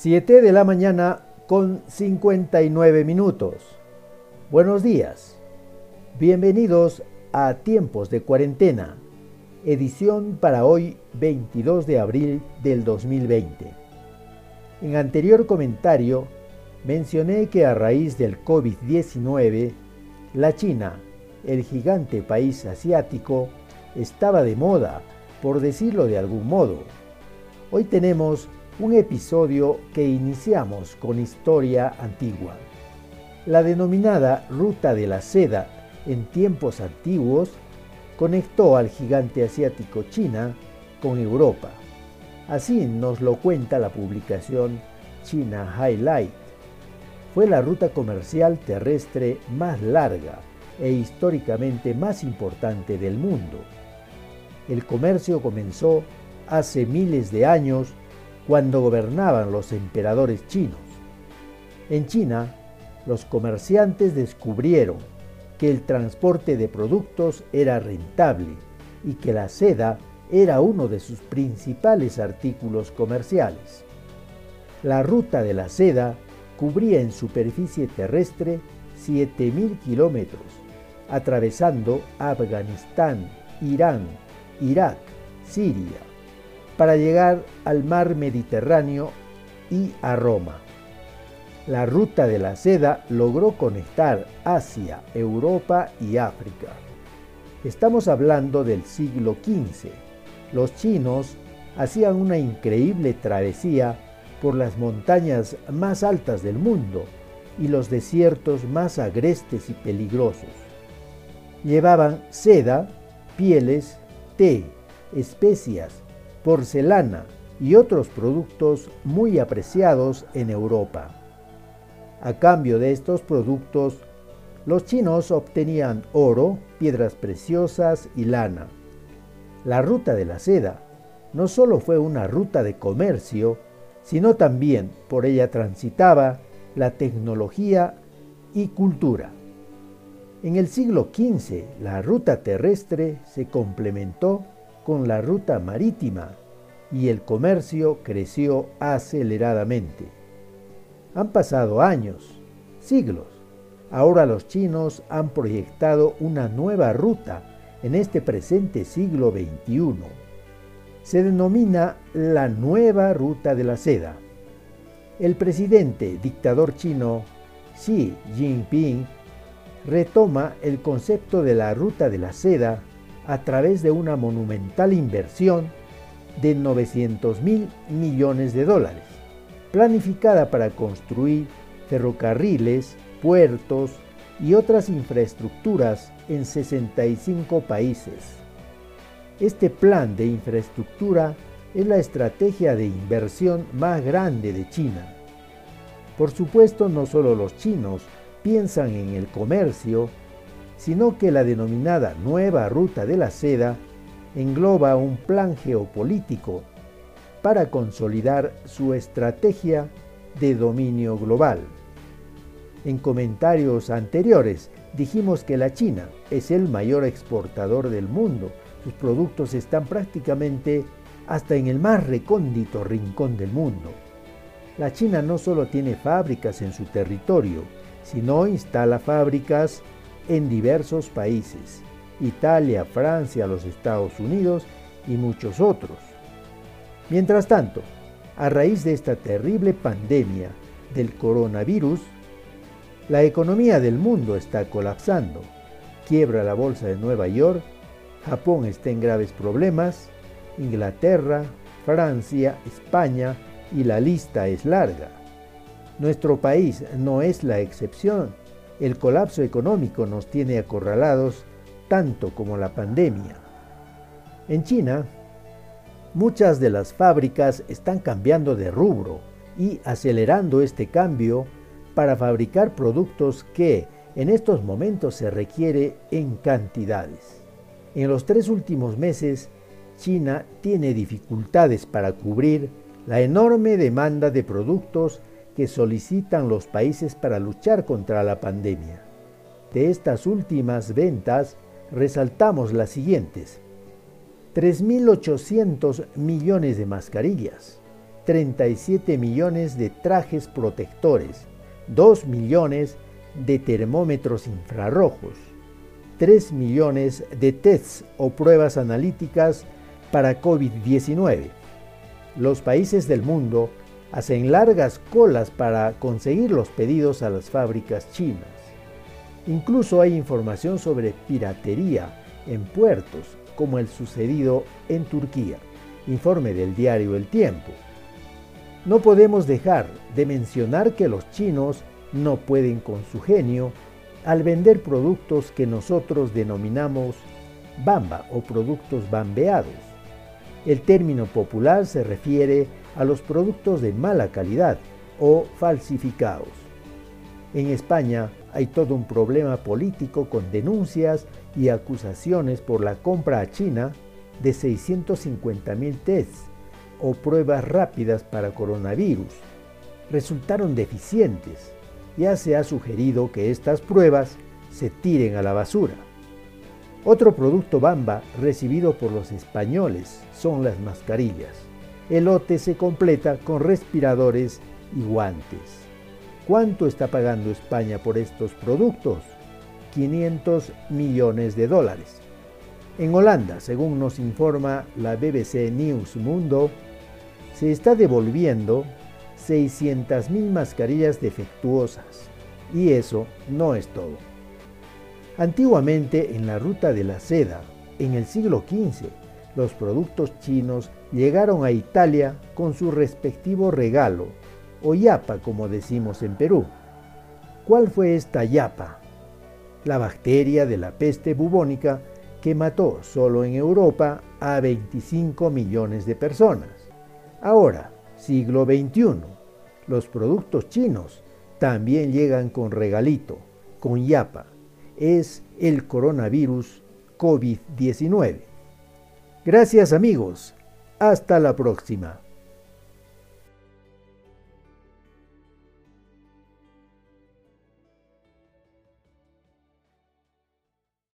7 de la mañana con 59 minutos. Buenos días. Bienvenidos a Tiempos de Cuarentena, edición para hoy 22 de abril del 2020. En anterior comentario mencioné que a raíz del COVID-19, la China, el gigante país asiático, estaba de moda, por decirlo de algún modo. Hoy tenemos un episodio que iniciamos con historia antigua. La denominada Ruta de la Seda en tiempos antiguos conectó al gigante asiático China con Europa. Así nos lo cuenta la publicación China Highlight. Fue la ruta comercial terrestre más larga e históricamente más importante del mundo. El comercio comenzó hace miles de años cuando gobernaban los emperadores chinos. En China, los comerciantes descubrieron que el transporte de productos era rentable y que la seda era uno de sus principales artículos comerciales. La ruta de la seda cubría en superficie terrestre 7.000 kilómetros, atravesando Afganistán, Irán, Irak, Siria, para llegar al mar Mediterráneo y a Roma. La ruta de la seda logró conectar Asia, Europa y África. Estamos hablando del siglo XV. Los chinos hacían una increíble travesía por las montañas más altas del mundo y los desiertos más agrestes y peligrosos. Llevaban seda, pieles, té, especias, porcelana y otros productos muy apreciados en Europa. A cambio de estos productos, los chinos obtenían oro, piedras preciosas y lana. La ruta de la seda no solo fue una ruta de comercio, sino también por ella transitaba la tecnología y cultura. En el siglo XV, la ruta terrestre se complementó con la ruta marítima y el comercio creció aceleradamente. Han pasado años, siglos. Ahora los chinos han proyectado una nueva ruta en este presente siglo XXI. Se denomina la nueva ruta de la seda. El presidente dictador chino Xi Jinping retoma el concepto de la ruta de la seda a través de una monumental inversión de 900 mil millones de dólares, planificada para construir ferrocarriles, puertos y otras infraestructuras en 65 países. Este plan de infraestructura es la estrategia de inversión más grande de China. Por supuesto, no solo los chinos piensan en el comercio sino que la denominada nueva ruta de la seda engloba un plan geopolítico para consolidar su estrategia de dominio global. En comentarios anteriores dijimos que la China es el mayor exportador del mundo. Sus productos están prácticamente hasta en el más recóndito rincón del mundo. La China no solo tiene fábricas en su territorio, sino instala fábricas en diversos países, Italia, Francia, los Estados Unidos y muchos otros. Mientras tanto, a raíz de esta terrible pandemia del coronavirus, la economía del mundo está colapsando. Quiebra la bolsa de Nueva York, Japón está en graves problemas, Inglaterra, Francia, España y la lista es larga. Nuestro país no es la excepción el colapso económico nos tiene acorralados tanto como la pandemia. En China, muchas de las fábricas están cambiando de rubro y acelerando este cambio para fabricar productos que en estos momentos se requiere en cantidades. En los tres últimos meses, China tiene dificultades para cubrir la enorme demanda de productos que solicitan los países para luchar contra la pandemia. De estas últimas ventas, resaltamos las siguientes. 3.800 millones de mascarillas, 37 millones de trajes protectores, 2 millones de termómetros infrarrojos, 3 millones de tests o pruebas analíticas para COVID-19. Los países del mundo hacen largas colas para conseguir los pedidos a las fábricas chinas. Incluso hay información sobre piratería en puertos, como el sucedido en Turquía. Informe del diario El Tiempo. No podemos dejar de mencionar que los chinos no pueden con su genio al vender productos que nosotros denominamos bamba o productos bambeados. El término popular se refiere a los productos de mala calidad o falsificados. En España hay todo un problema político con denuncias y acusaciones por la compra a China de 650.000 tests o pruebas rápidas para coronavirus. Resultaron deficientes. Ya se ha sugerido que estas pruebas se tiren a la basura. Otro producto Bamba recibido por los españoles son las mascarillas. El lote se completa con respiradores y guantes. ¿Cuánto está pagando España por estos productos? 500 millones de dólares. En Holanda, según nos informa la BBC News Mundo, se está devolviendo 600.000 mascarillas defectuosas. Y eso no es todo. Antiguamente en la ruta de la seda, en el siglo XV, los productos chinos llegaron a Italia con su respectivo regalo, o yapa como decimos en Perú. ¿Cuál fue esta yapa? La bacteria de la peste bubónica que mató solo en Europa a 25 millones de personas. Ahora, siglo XXI, los productos chinos también llegan con regalito, con yapa. Es el coronavirus COVID-19. Gracias amigos. Hasta la próxima.